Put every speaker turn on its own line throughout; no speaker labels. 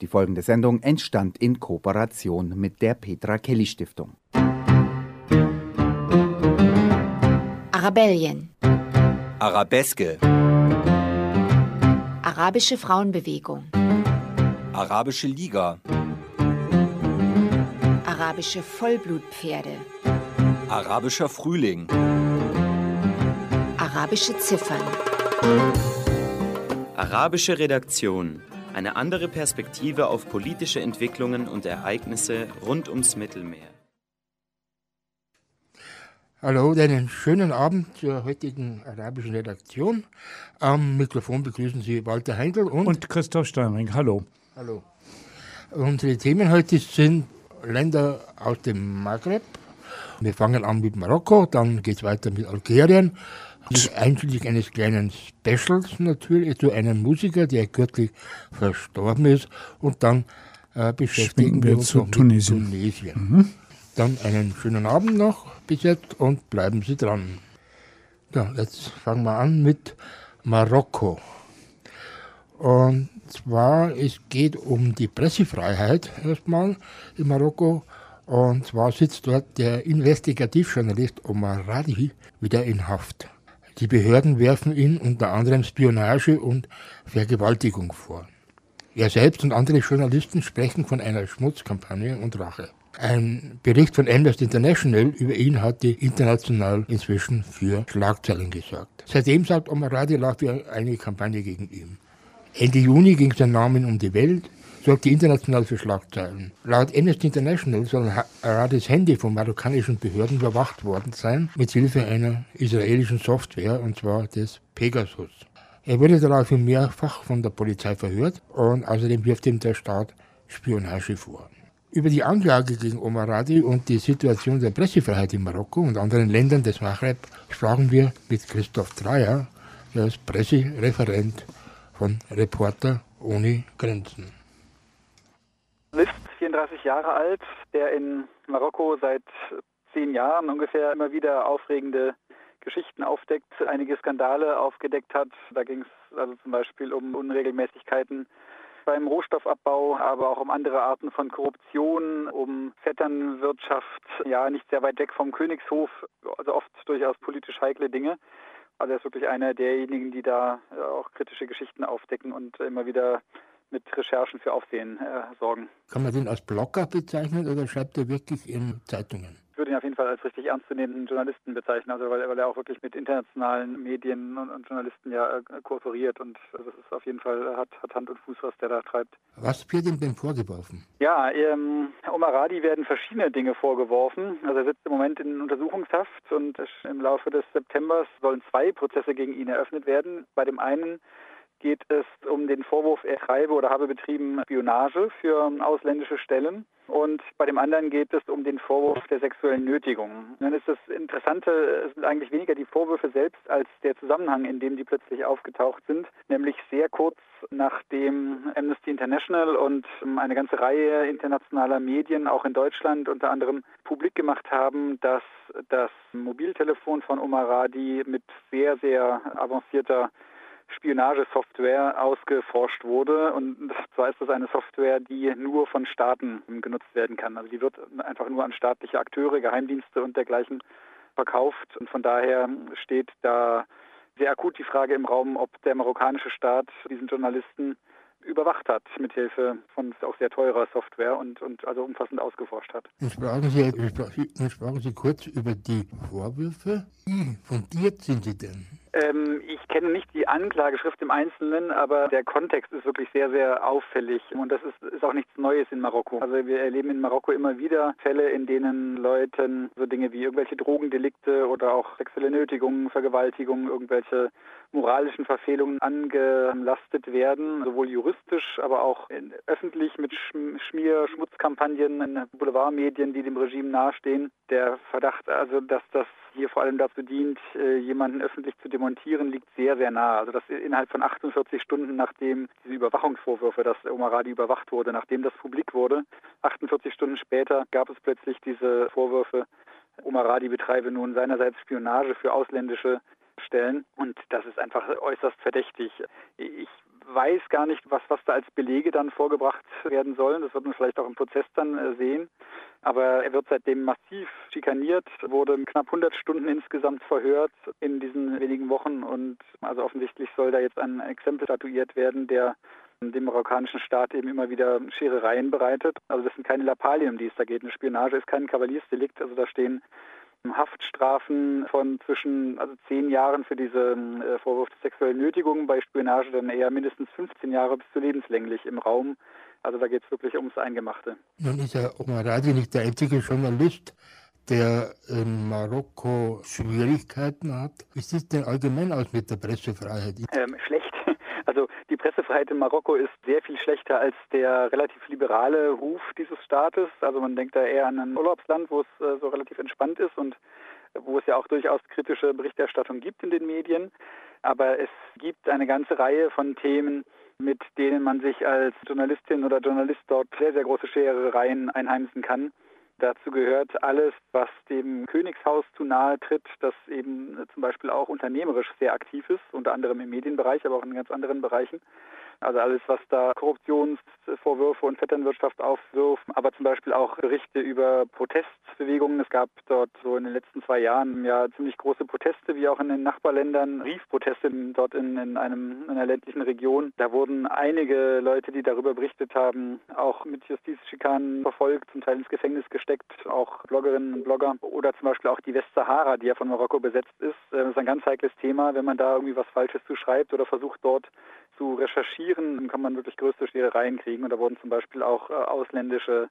Die folgende Sendung entstand in Kooperation mit der Petra Kelly Stiftung.
Arabellien.
Arabeske.
Arabische Frauenbewegung.
Arabische Liga.
Arabische Vollblutpferde.
Arabischer Frühling.
Arabische Ziffern.
Arabische Redaktion. Eine andere Perspektive auf politische Entwicklungen und Ereignisse rund ums Mittelmeer.
Hallo, einen schönen Abend zur heutigen arabischen Redaktion. Am Mikrofon begrüßen Sie Walter Heindl und,
und Christoph Steinring. Hallo.
Hallo. Unsere Themen heute sind Länder aus dem Maghreb. Wir fangen an mit Marokko, dann geht es weiter mit Algerien, einschließlich eines kleinen Specials natürlich zu einem Musiker, der kürzlich verstorben ist. Und dann äh, beschäftigen wir, wir uns
zu Tunesien.
Tunesien. Mhm. Dann einen schönen Abend noch bis jetzt und bleiben Sie dran. Ja, jetzt fangen wir an mit Marokko. Und zwar, es geht um die Pressefreiheit erstmal in Marokko. Und zwar sitzt dort der Investigativjournalist Omar Radi wieder in Haft. Die Behörden werfen ihn unter anderem Spionage und Vergewaltigung vor. Er selbst und andere Journalisten sprechen von einer Schmutzkampagne und Rache. Ein Bericht von Amnesty International über ihn hatte international inzwischen für Schlagzeilen gesorgt. Seitdem sagt Omar Radi für eine Kampagne gegen ihn. Ende Juni ging sein Name um die Welt, sorgte international für Schlagzeilen. Laut Amnesty International soll Radis Handy von marokkanischen Behörden überwacht worden sein, mit Hilfe einer israelischen Software, und zwar des Pegasus. Er wurde daraufhin mehrfach von der Polizei verhört und außerdem wirft ihm der Staat Spionage vor. Über die Anklage gegen Omar Radi und die Situation der Pressefreiheit in Marokko und anderen Ländern des Maghreb sprachen wir mit Christoph Dreyer, der ist Pressereferent von Reporter ohne Grenzen.
List, 34 Jahre alt, der in Marokko seit zehn Jahren ungefähr immer wieder aufregende Geschichten aufdeckt, einige Skandale aufgedeckt hat. Da ging es also zum Beispiel um Unregelmäßigkeiten beim Rohstoffabbau, aber auch um andere Arten von Korruption, um Vetternwirtschaft, ja, nicht sehr weit weg vom Königshof, also oft durchaus politisch heikle Dinge. Also er ist wirklich einer derjenigen, die da äh, auch kritische Geschichten aufdecken und immer wieder mit Recherchen für Aufsehen äh, sorgen.
Kann man den als Blogger bezeichnen oder schreibt er wirklich in Zeitungen?
Ich würde ihn auf jeden Fall als richtig ernstzunehmenden Journalisten bezeichnen, also weil, weil, er auch wirklich mit internationalen Medien und, und Journalisten ja äh, kooperiert und also das ist auf jeden Fall hat, hat, Hand und Fuß, was der da treibt.
Was wird ihm denn vorgeworfen?
Ja, ähm, Omar Radi werden verschiedene Dinge vorgeworfen. Also er sitzt im Moment in Untersuchungshaft und im Laufe des Septembers sollen zwei Prozesse gegen ihn eröffnet werden. Bei dem einen geht es um den Vorwurf, er treibe oder habe betrieben Spionage für ausländische Stellen. Und bei dem anderen geht es um den Vorwurf der sexuellen Nötigung. Dann ist das Interessante, es sind eigentlich weniger die Vorwürfe selbst als der Zusammenhang, in dem die plötzlich aufgetaucht sind. Nämlich sehr kurz nachdem Amnesty International und eine ganze Reihe internationaler Medien, auch in Deutschland unter anderem, publik gemacht haben, dass das Mobiltelefon von Omar Radi mit sehr, sehr avancierter Spionagesoftware ausgeforscht wurde. Und zwar ist das eine Software, die nur von Staaten genutzt werden kann. Also die wird einfach nur an staatliche Akteure, Geheimdienste und dergleichen verkauft. Und von daher steht da sehr akut die Frage im Raum, ob der marokkanische Staat diesen Journalisten überwacht hat, mithilfe von auch sehr teurer Software und, und also umfassend ausgeforscht hat.
Nun sprachen, Sie, nun sprachen Sie kurz über die Vorwürfe. Wie fundiert sind sie denn?
Ähm, ich kenne nicht die Anklageschrift im Einzelnen, aber der Kontext ist wirklich sehr, sehr auffällig. Und das ist, ist auch nichts Neues in Marokko. Also wir erleben in Marokko immer wieder Fälle, in denen Leuten so Dinge wie irgendwelche Drogendelikte oder auch sexuelle Nötigungen, Vergewaltigungen, irgendwelche moralischen Verfehlungen angelastet werden, sowohl juristisch, aber auch öffentlich mit Schmier-, Schmutzkampagnen in Boulevardmedien, die dem Regime nahestehen. Der Verdacht also, dass das hier vor allem dazu dient, äh, jemanden öffentlich zu demontieren, liegt sehr, sehr nah. Also dass innerhalb von 48 Stunden, nachdem diese Überwachungsvorwürfe, dass Omar Radi überwacht wurde, nachdem das publik wurde, 48 Stunden später gab es plötzlich diese Vorwürfe, Omar Radi betreibe nun seinerseits Spionage für ausländische Stellen und das ist einfach äußerst verdächtig. Ich weiß gar nicht, was, was da als Belege dann vorgebracht werden sollen. Das wird man vielleicht auch im Prozess dann äh, sehen. Aber er wird seitdem massiv schikaniert, wurde knapp 100 Stunden insgesamt verhört in diesen wenigen Wochen und also offensichtlich soll da jetzt ein Exempel statuiert werden, der dem marokkanischen Staat eben immer wieder Scherereien bereitet. Also das sind keine Lappalien, um die es da geht. Eine Spionage ist kein Kavaliersdelikt, also da stehen Haftstrafen von zwischen also zehn Jahren für diese äh, Vorwurf der sexuellen Nötigung, bei Spionage dann eher mindestens 15 Jahre bis zu lebenslänglich im Raum. Also da geht es wirklich ums Eingemachte.
Nun ist ja Omar Radi nicht der einzige Journalist, der in Marokko Schwierigkeiten hat. Wie sieht es denn allgemein aus mit der Pressefreiheit?
Ähm, schlecht. Also die Pressefreiheit in Marokko ist sehr viel schlechter als der relativ liberale Ruf dieses Staates. Also man denkt da eher an ein Urlaubsland, wo es äh, so relativ entspannt ist und wo es ja auch durchaus kritische Berichterstattung gibt in den Medien. Aber es gibt eine ganze Reihe von Themen, mit denen man sich als Journalistin oder Journalist dort sehr, sehr große Scherereien einheimsen kann. Dazu gehört alles, was dem Königshaus zu nahe tritt, das eben zum Beispiel auch unternehmerisch sehr aktiv ist, unter anderem im Medienbereich, aber auch in ganz anderen Bereichen. Also alles, was da Korruptionsvorwürfe und Vetternwirtschaft aufwirft, aber zum Beispiel auch Berichte über Protestbewegungen. Es gab dort so in den letzten zwei Jahren ja ziemlich große Proteste, wie auch in den Nachbarländern, Riefproteste dort in, in, einem, in einer ländlichen Region. Da wurden einige Leute, die darüber berichtet haben, auch mit Justizschikanen verfolgt, zum Teil ins Gefängnis gesteckt, auch Bloggerinnen und Blogger oder zum Beispiel auch die Westsahara, die ja von Marokko besetzt ist. Das ist ein ganz heikles Thema, wenn man da irgendwie was Falsches zu schreibt oder versucht dort zu recherchieren, kann man wirklich größte Scherereien kriegen. Und da wurden zum Beispiel auch äh, ausländische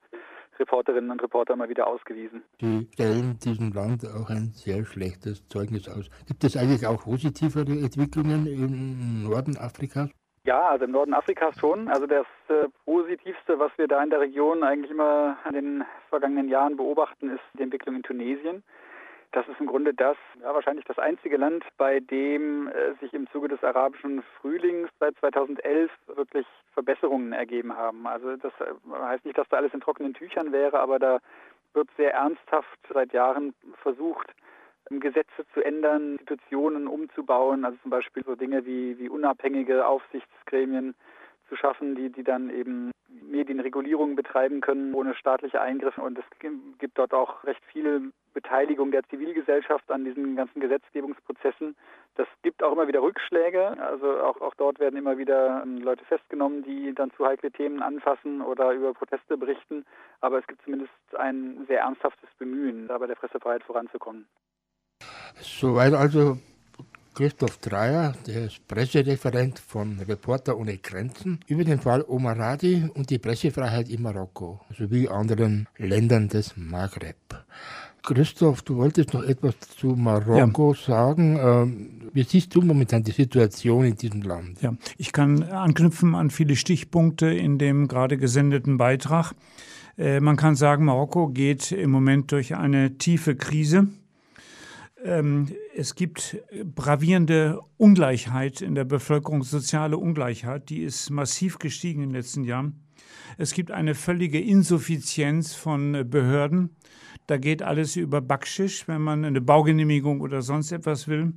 Reporterinnen und Reporter mal wieder ausgewiesen.
Die stellen diesem Land auch ein sehr schlechtes Zeugnis aus. Gibt es eigentlich auch positivere Entwicklungen im Norden Afrikas?
Ja, also im Norden Afrikas schon. Also das äh, Positivste, was wir da in der Region eigentlich immer in den vergangenen Jahren beobachten, ist die Entwicklung in Tunesien. Das ist im Grunde das, ja, wahrscheinlich das einzige Land, bei dem äh, sich im Zuge des arabischen Frühlings seit 2011 wirklich Verbesserungen ergeben haben. Also das äh, heißt nicht, dass da alles in trockenen Tüchern wäre, aber da wird sehr ernsthaft seit Jahren versucht, Gesetze zu ändern, Institutionen umzubauen, also zum Beispiel so Dinge wie, wie unabhängige Aufsichtsgremien zu schaffen, die, die dann eben Medienregulierung betreiben können ohne staatliche Eingriffe. Und es gibt dort auch recht viel Beteiligung der Zivilgesellschaft an diesen ganzen Gesetzgebungsprozessen. Das gibt auch immer wieder Rückschläge. Also auch, auch dort werden immer wieder ähm, Leute festgenommen, die dann zu heikle Themen anfassen oder über Proteste berichten. Aber es gibt zumindest ein sehr ernsthaftes Bemühen, da bei der Pressefreiheit voranzukommen.
Soweit also Christoph Dreier, der ist Pressereferent von Reporter ohne Grenzen, über den Fall Omar Radi und die Pressefreiheit in Marokko sowie anderen Ländern des Maghreb. Christoph, du wolltest noch etwas zu Marokko ja. sagen. Ähm, wie siehst du momentan die Situation in diesem Land?
Ja, ich kann anknüpfen an viele Stichpunkte in dem gerade gesendeten Beitrag. Äh, man kann sagen, Marokko geht im Moment durch eine tiefe Krise. Ähm, es gibt gravierende Ungleichheit in der Bevölkerung, soziale Ungleichheit, die ist massiv gestiegen in den letzten Jahren. Es gibt eine völlige Insuffizienz von Behörden. Da geht alles über Backschisch, wenn man eine Baugenehmigung oder sonst etwas will.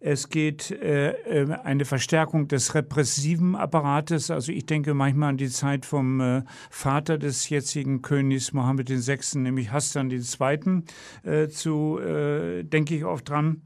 Es geht äh, äh, eine Verstärkung des repressiven Apparates. Also ich denke manchmal an die Zeit vom äh, Vater des jetzigen Königs Mohammed VI., nämlich Hassan II. Äh, zu, äh, denke ich oft dran.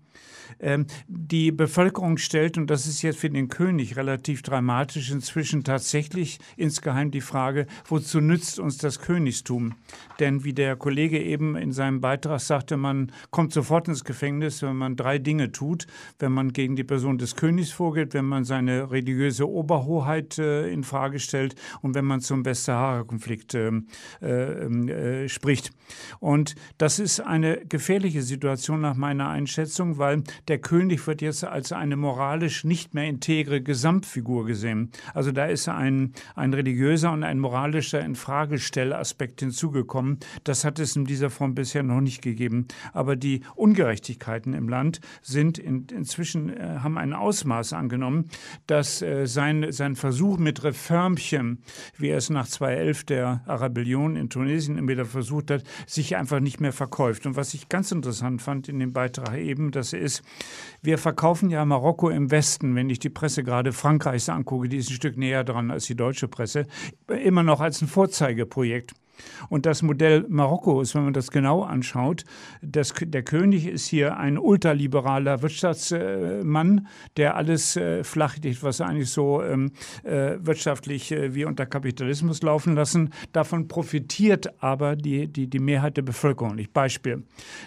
Ähm, die Bevölkerung stellt, und das ist jetzt für den König relativ dramatisch, inzwischen tatsächlich insgeheim die Frage, wozu nützt uns das Königstum? Denn wie der Kollege eben in seinem Beitrag sagte, man kommt sofort ins Gefängnis, wenn man drei Dinge tut. Wenn man gegen die Person des Königs vorgeht, wenn man seine religiöse Oberhoheit äh, in Frage stellt und wenn man zum Westsahara-Konflikt äh, äh, äh, spricht. Und das ist eine gefährliche Situation nach meiner Einschätzung, weil der König wird jetzt als eine moralisch nicht mehr integre Gesamtfigur gesehen. Also da ist ein, ein religiöser und ein moralischer Infragestellaspekt hinzugekommen. Das hat es in dieser Form bisher noch nicht gegeben. Aber die Ungerechtigkeiten im Land sind in, inzwischen äh, haben ein Ausmaß angenommen, dass äh, sein, sein Versuch mit Reformchen, wie er es nach 2011 der Arabellion in Tunesien immer wieder versucht hat, sich einfach nicht mehr verkauft. Und was ich ganz interessant fand in dem Beitrag eben, dass er ist, Wir verkaufen ja Marokko im Westen, wenn ich die Presse gerade Frankreichs angucke, die ist ein Stück näher dran als die deutsche Presse, immer noch als ein Vorzeigeprojekt. Und das Modell Marokko ist, wenn man das genau anschaut, das, der König ist hier ein ultraliberaler Wirtschaftsmann, der alles äh, flachlegt, was eigentlich so ähm, äh, wirtschaftlich äh, wie unter Kapitalismus laufen lassen. Davon profitiert aber die, die, die Mehrheit der Bevölkerung. Ich Beispiel.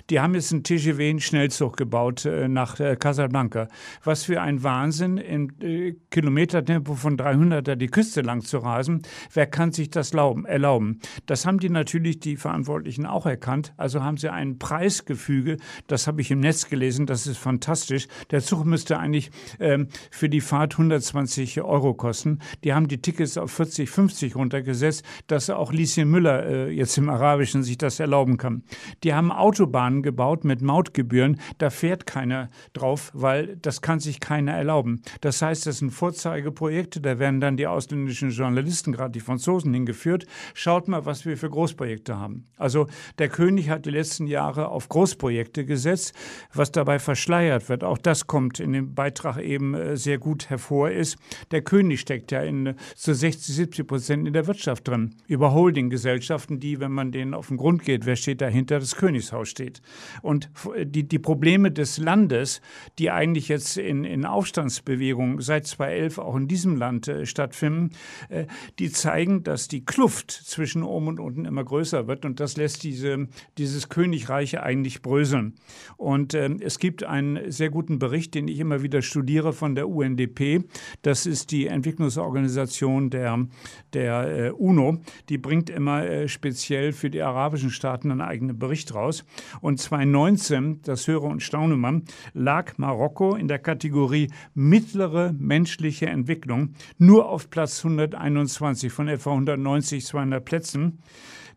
Die haben jetzt einen TGV, einen Schnellzug gebaut äh, nach äh, Casablanca. Was für ein Wahnsinn, in äh, Kilometertempo von 300 da die Küste lang zu rasen. Wer kann sich das erlauben? Das das haben die natürlich die Verantwortlichen auch erkannt. Also haben sie ein Preisgefüge, das habe ich im Netz gelesen, das ist fantastisch. Der Zug müsste eigentlich ähm, für die Fahrt 120 Euro kosten. Die haben die Tickets auf 40, 50 runtergesetzt, dass auch Lieschen Müller äh, jetzt im Arabischen sich das erlauben kann. Die haben Autobahnen gebaut mit Mautgebühren. Da fährt keiner drauf, weil das kann sich keiner erlauben. Das heißt, das sind Vorzeigeprojekte. Da werden dann die ausländischen Journalisten, gerade die Franzosen, hingeführt. Schaut mal, was wir wir für Großprojekte haben. Also der König hat die letzten Jahre auf Großprojekte gesetzt, was dabei verschleiert wird. Auch das kommt in dem Beitrag eben äh, sehr gut hervor ist. Der König steckt ja in zu 60, 70 Prozent in der Wirtschaft drin. Über Holdinggesellschaften, die, wenn man denen auf den Grund geht, wer steht dahinter, das Königshaus steht. Und die, die Probleme des Landes, die eigentlich jetzt in, in Aufstandsbewegungen seit 2011 auch in diesem Land äh, stattfinden, äh, die zeigen, dass die Kluft zwischen oben und unten immer größer wird. Und das lässt diese, dieses Königreich eigentlich bröseln. Und äh, es gibt einen sehr guten Bericht, den ich immer wieder studiere von der UNDP. Das ist die Entwicklungsorganisation der, der äh, UNO. Die bringt immer äh, speziell für die arabischen Staaten einen eigenen Bericht raus. Und 2019, das höre und staune man, lag Marokko in der Kategorie mittlere menschliche Entwicklung nur auf Platz 121 von etwa 190, 200 Plätzen.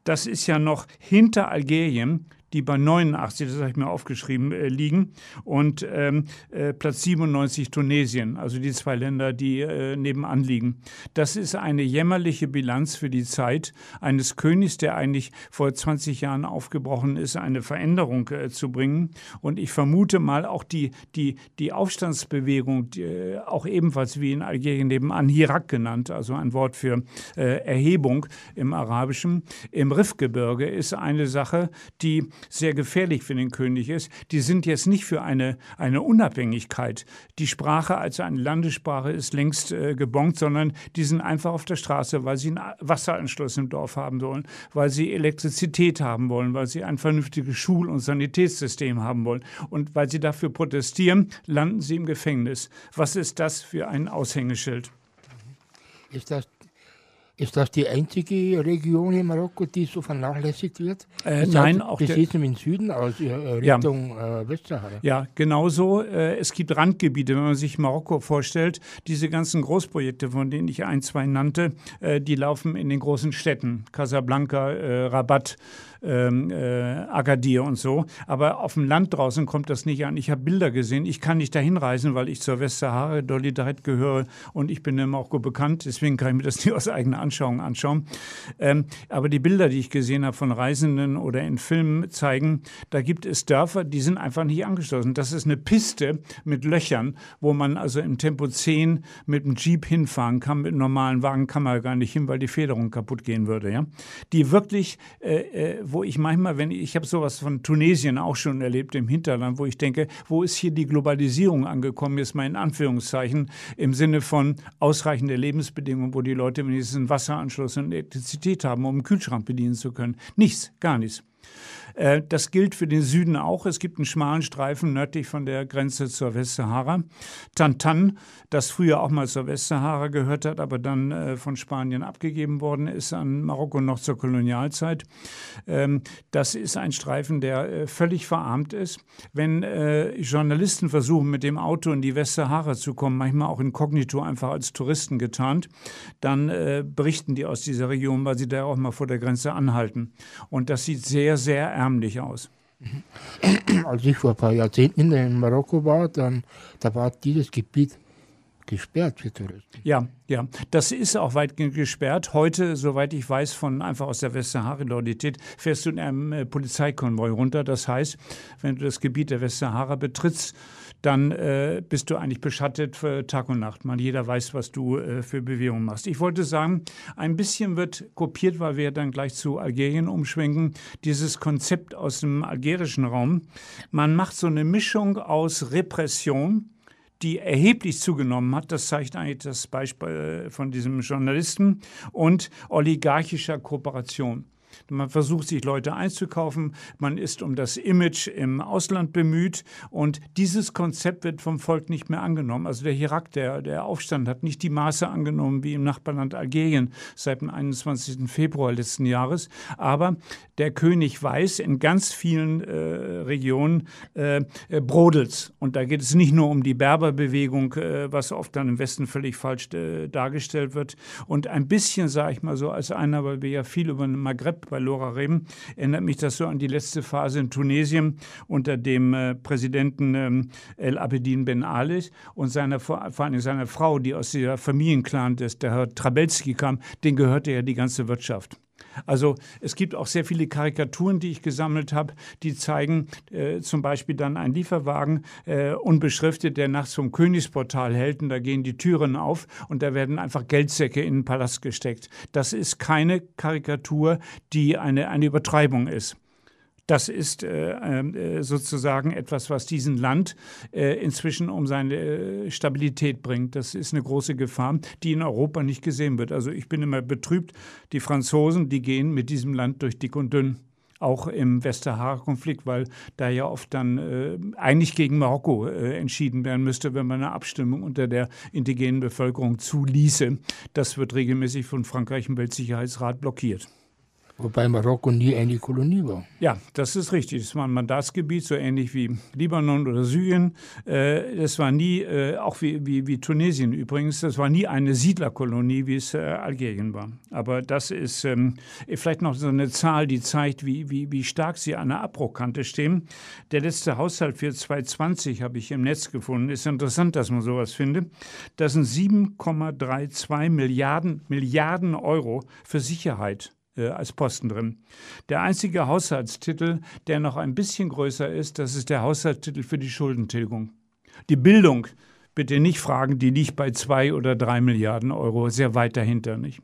Das ist ja noch hinter Algerien, die bei 89, das habe ich mir aufgeschrieben, äh, liegen und ähm, äh, Platz 97 Tunesien, also die zwei Länder, die äh, nebenan liegen. Das ist eine jämmerliche Bilanz für die Zeit eines Königs, der eigentlich vor 20 Jahren aufgebrochen ist, eine Veränderung äh, zu bringen. Und ich vermute mal auch die, die, die Aufstandsbewegung, die, äh, auch ebenfalls wie in Algerien nebenan, Hirak genannt, also ein Wort für äh, Erhebung im Arabischen, im Rifgebirge ist eine Sache, die sehr gefährlich für den König ist, die sind jetzt nicht für eine, eine Unabhängigkeit. Die Sprache als eine Landessprache ist längst äh, gebongt, sondern die sind einfach auf der Straße, weil sie einen Wasseranschluss im Dorf haben wollen, weil sie Elektrizität haben wollen, weil sie ein vernünftiges Schul- und Sanitätssystem haben wollen. Und weil sie dafür protestieren, landen sie im Gefängnis. Was ist das für ein Aushängeschild?
Ist das ist das die einzige Region in Marokko, die so vernachlässigt wird?
Äh, nein, auch
das sieht im Süden aus, äh, Richtung ja. äh, Westsahara.
Ja, genauso. Äh, es gibt Randgebiete, wenn man sich Marokko vorstellt. Diese ganzen Großprojekte, von denen ich ein, zwei nannte, die laufen in den großen Städten. Casablanca, Rabat ähm, äh, Agadir und so. Aber auf dem Land draußen kommt das nicht an. Ich habe Bilder gesehen. Ich kann nicht dahin reisen, weil ich zur Westsahara Solidarität gehöre und ich bin in Marokko bekannt. Deswegen kann ich mir das nicht aus eigener Anschauung anschauen. Ähm, aber die Bilder, die ich gesehen habe von Reisenden oder in Filmen zeigen, da gibt es Dörfer, die sind einfach nicht angeschlossen. Das ist eine Piste mit Löchern, wo man also im Tempo 10 mit dem Jeep hinfahren kann. Mit einem normalen Wagen kann man gar nicht hin, weil die Federung kaputt gehen würde. Ja? Die wirklich äh, äh wo ich manchmal, wenn ich, ich habe sowas von Tunesien auch schon erlebt im Hinterland, wo ich denke, wo ist hier die Globalisierung angekommen, jetzt mal in Anführungszeichen, im Sinne von ausreichende Lebensbedingungen, wo die Leute wenigstens einen Wasseranschluss und Elektrizität haben, um einen Kühlschrank bedienen zu können. Nichts, gar nichts. Äh, das gilt für den Süden auch. Es gibt einen schmalen Streifen nördlich von der Grenze zur Westsahara. Tantan, das früher auch mal zur Westsahara gehört hat, aber dann äh, von Spanien abgegeben worden ist an Marokko noch zur Kolonialzeit. Ähm, das ist ein Streifen, der äh, völlig verarmt ist. Wenn Journalisten versuchen, mit dem Auto in die Westsahara zu kommen, manchmal auch inkognito einfach als Touristen getarnt, dann berichten die aus dieser Region, weil sie da auch mal vor der Grenze anhalten. Und das sieht sehr, sehr ärmlich aus.
Als ich vor ein paar Jahrzehnten in Marokko war, dann da war dieses Gebiet gesperrt für Touristen.
Ja, ja, das ist auch weitgehend gesperrt. Heute, soweit ich weiß, von einfach aus der Westsahara-Lodität fährst du in einem äh, Polizeikonvoi runter. Das heißt, wenn du das Gebiet der Westsahara betrittst, dann äh, bist du eigentlich beschattet für Tag und Nacht. Man, jeder weiß, was du äh, für Bewegungen machst. Ich wollte sagen, ein bisschen wird kopiert, weil wir dann gleich zu Algerien umschwenken, dieses Konzept aus dem algerischen Raum. Man macht so eine Mischung aus Repression, die erheblich zugenommen hat. Das zeigt eigentlich das Beispiel von diesem Journalisten und oligarchischer Kooperation. Man versucht sich Leute einzukaufen, man ist um das Image im Ausland bemüht und dieses Konzept wird vom Volk nicht mehr angenommen. Also der Irak, der, der Aufstand hat nicht die Maße angenommen wie im Nachbarland Algerien seit dem 21. Februar letzten Jahres, aber der König weiß, in ganz vielen äh, Regionen äh, brodelt Und da geht es nicht nur um die Berberbewegung, äh, was oft dann im Westen völlig falsch äh, dargestellt wird. Und ein bisschen, sage ich mal so, als einer, weil wir ja viel über den Maghreb bei Lora Rem, erinnert mich das so an die letzte Phase in Tunesien unter dem äh, Präsidenten ähm, El Abedin Ben Ali und seiner, vor, allem seiner Frau, die aus der Familienclan des, der Herr Trabelski kam, den gehörte ja die ganze Wirtschaft. Also es gibt auch sehr viele Karikaturen, die ich gesammelt habe, die zeigen äh, zum Beispiel dann einen Lieferwagen äh, unbeschriftet, der nachts vom Königsportal hält und da gehen die Türen auf und da werden einfach Geldsäcke in den Palast gesteckt. Das ist keine Karikatur, die eine, eine Übertreibung ist. Das ist äh, äh, sozusagen etwas, was diesen Land äh, inzwischen um seine äh, Stabilität bringt. Das ist eine große Gefahr, die in Europa nicht gesehen wird. Also ich bin immer betrübt. Die Franzosen, die gehen mit diesem Land durch dick und dünn auch im Westsahara-Konflikt, weil da ja oft dann äh, eigentlich gegen Marokko äh, entschieden werden müsste, wenn man eine Abstimmung unter der indigenen Bevölkerung zuließe. Das wird regelmäßig von Frankreich im Weltsicherheitsrat blockiert.
Wobei Marokko nie eine Kolonie war.
Ja, das ist richtig. Das war ein Mandatsgebiet, so ähnlich wie Libanon oder Syrien. Äh, das war nie, äh, auch wie, wie, wie Tunesien übrigens, das war nie eine Siedlerkolonie, wie es äh, Algerien war. Aber das ist ähm, vielleicht noch so eine Zahl, die zeigt, wie, wie, wie stark sie an der Abbruchkante stehen. Der letzte Haushalt für 2020 habe ich im Netz gefunden. Ist interessant, dass man sowas findet. Das sind 7,32 Milliarden, Milliarden Euro für Sicherheit äh, als Posten drin. Der einzige Haushaltstitel, der noch ein bisschen größer ist, das ist der Haushaltstitel für die Schuldentilgung. Die Bildung, bitte nicht fragen, die liegt bei zwei oder drei Milliarden Euro, sehr weit dahinter, nicht?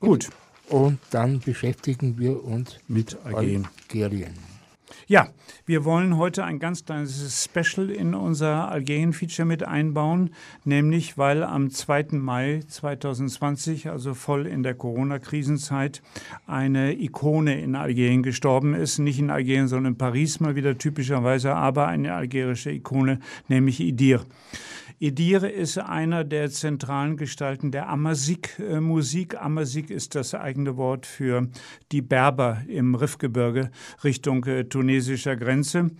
Gut. Und dann beschäftigen wir uns mit Algerien. Algerien.
Ja, wir wollen heute ein ganz kleines Special in unser Algerien-Feature mit einbauen, nämlich weil am 2. Mai 2020, also voll in der Corona-Krisenzeit, eine Ikone in Algerien gestorben ist. Nicht in Algerien, sondern in Paris mal wieder typischerweise, aber eine algerische Ikone, nämlich Idir. Edire ist einer der zentralen Gestalten der Amazigh-Musik. Amazigh ist das eigene Wort für die Berber im Riffgebirge Richtung äh, tunesischer Grenze.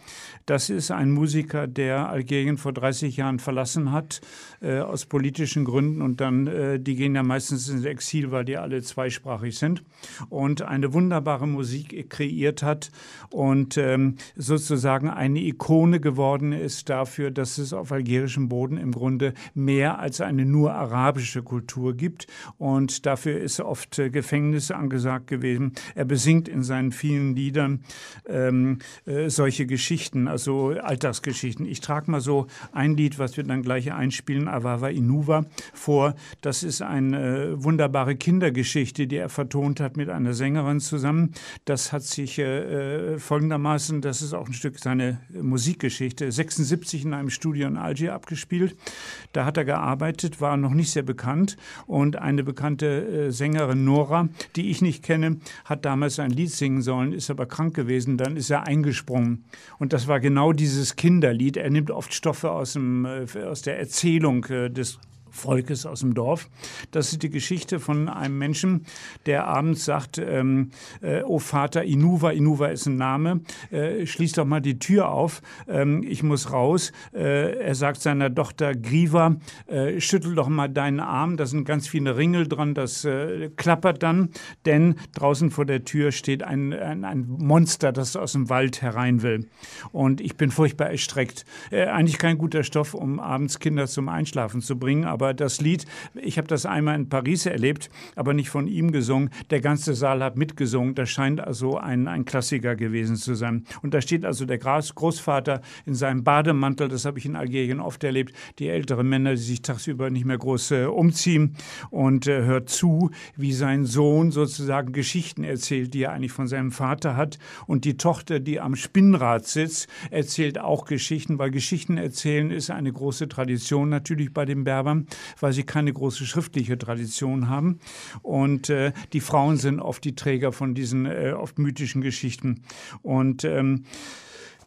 Das ist ein Musiker, der Algerien vor 30 Jahren verlassen hat, äh, aus politischen Gründen. Und dann, äh, die gehen ja meistens ins Exil, weil die alle zweisprachig sind. Und eine wunderbare Musik kreiert hat und ähm, sozusagen eine Ikone geworden ist dafür, dass es auf algerischem Boden im Grunde mehr als eine nur arabische Kultur gibt. Und dafür ist oft äh, Gefängnis angesagt gewesen. Er besingt in seinen vielen Liedern ähm, äh, solche Geschichten, also Alltagsgeschichten. Ich trage mal so ein Lied, was wir dann gleich einspielen, Avava Inuva, vor. Das ist eine äh, wunderbare Kindergeschichte, die er vertont hat mit einer Sängerin zusammen. Das hat sich äh, äh folgendermaßen, das ist auch ein Stück seine Musikgeschichte, 76 in einem Studio in Algier abgespielt. Da hat er gearbeitet, war noch nicht sehr bekannt. Und eine bekannte äh, Sängerin Nora, die ich nicht kenne, hat damals ein Lied singen sollen, ist aber krank gewesen. Dann ist er eingesprungen. Und das war genau dieses Kinderlied. Er nimmt oft Stoffe aus, dem, äh, aus der Erzählung äh, des Volkes aus dem Dorf. Das ist die Geschichte von einem Menschen, der abends sagt, ähm, äh, oh Vater Inuva, Inuva ist ein Name, äh, schließ doch mal die Tür auf, ähm, ich muss raus. Äh, er sagt seiner Tochter Griva, äh, schüttel doch mal deinen Arm, da sind ganz viele Ringel dran, das äh, klappert dann, denn draußen vor der Tür steht ein, ein, ein, Monster, das aus dem Wald herein will. Und ich bin furchtbar erstreckt. Äh, eigentlich kein guter Stoff, um abends Kinder zum Einschlafen zu bringen, aber das Lied, ich habe das einmal in Paris erlebt, aber nicht von ihm gesungen. Der ganze Saal hat mitgesungen. Das scheint also ein, ein Klassiker gewesen zu sein. Und da steht also der Großvater in seinem Bademantel, das habe ich in Algerien oft erlebt, die älteren Männer, die sich tagsüber nicht mehr groß äh, umziehen und äh, hört zu, wie sein Sohn sozusagen Geschichten erzählt, die er eigentlich von seinem Vater hat. Und die Tochter, die am Spinnrad sitzt, erzählt auch Geschichten, weil Geschichten erzählen ist eine große Tradition natürlich bei den Berbern, weil sie keine große schriftliche Tradition haben. Und äh, die Frauen sind oft die Träger von diesen äh, oft mythischen Geschichten. Und ähm,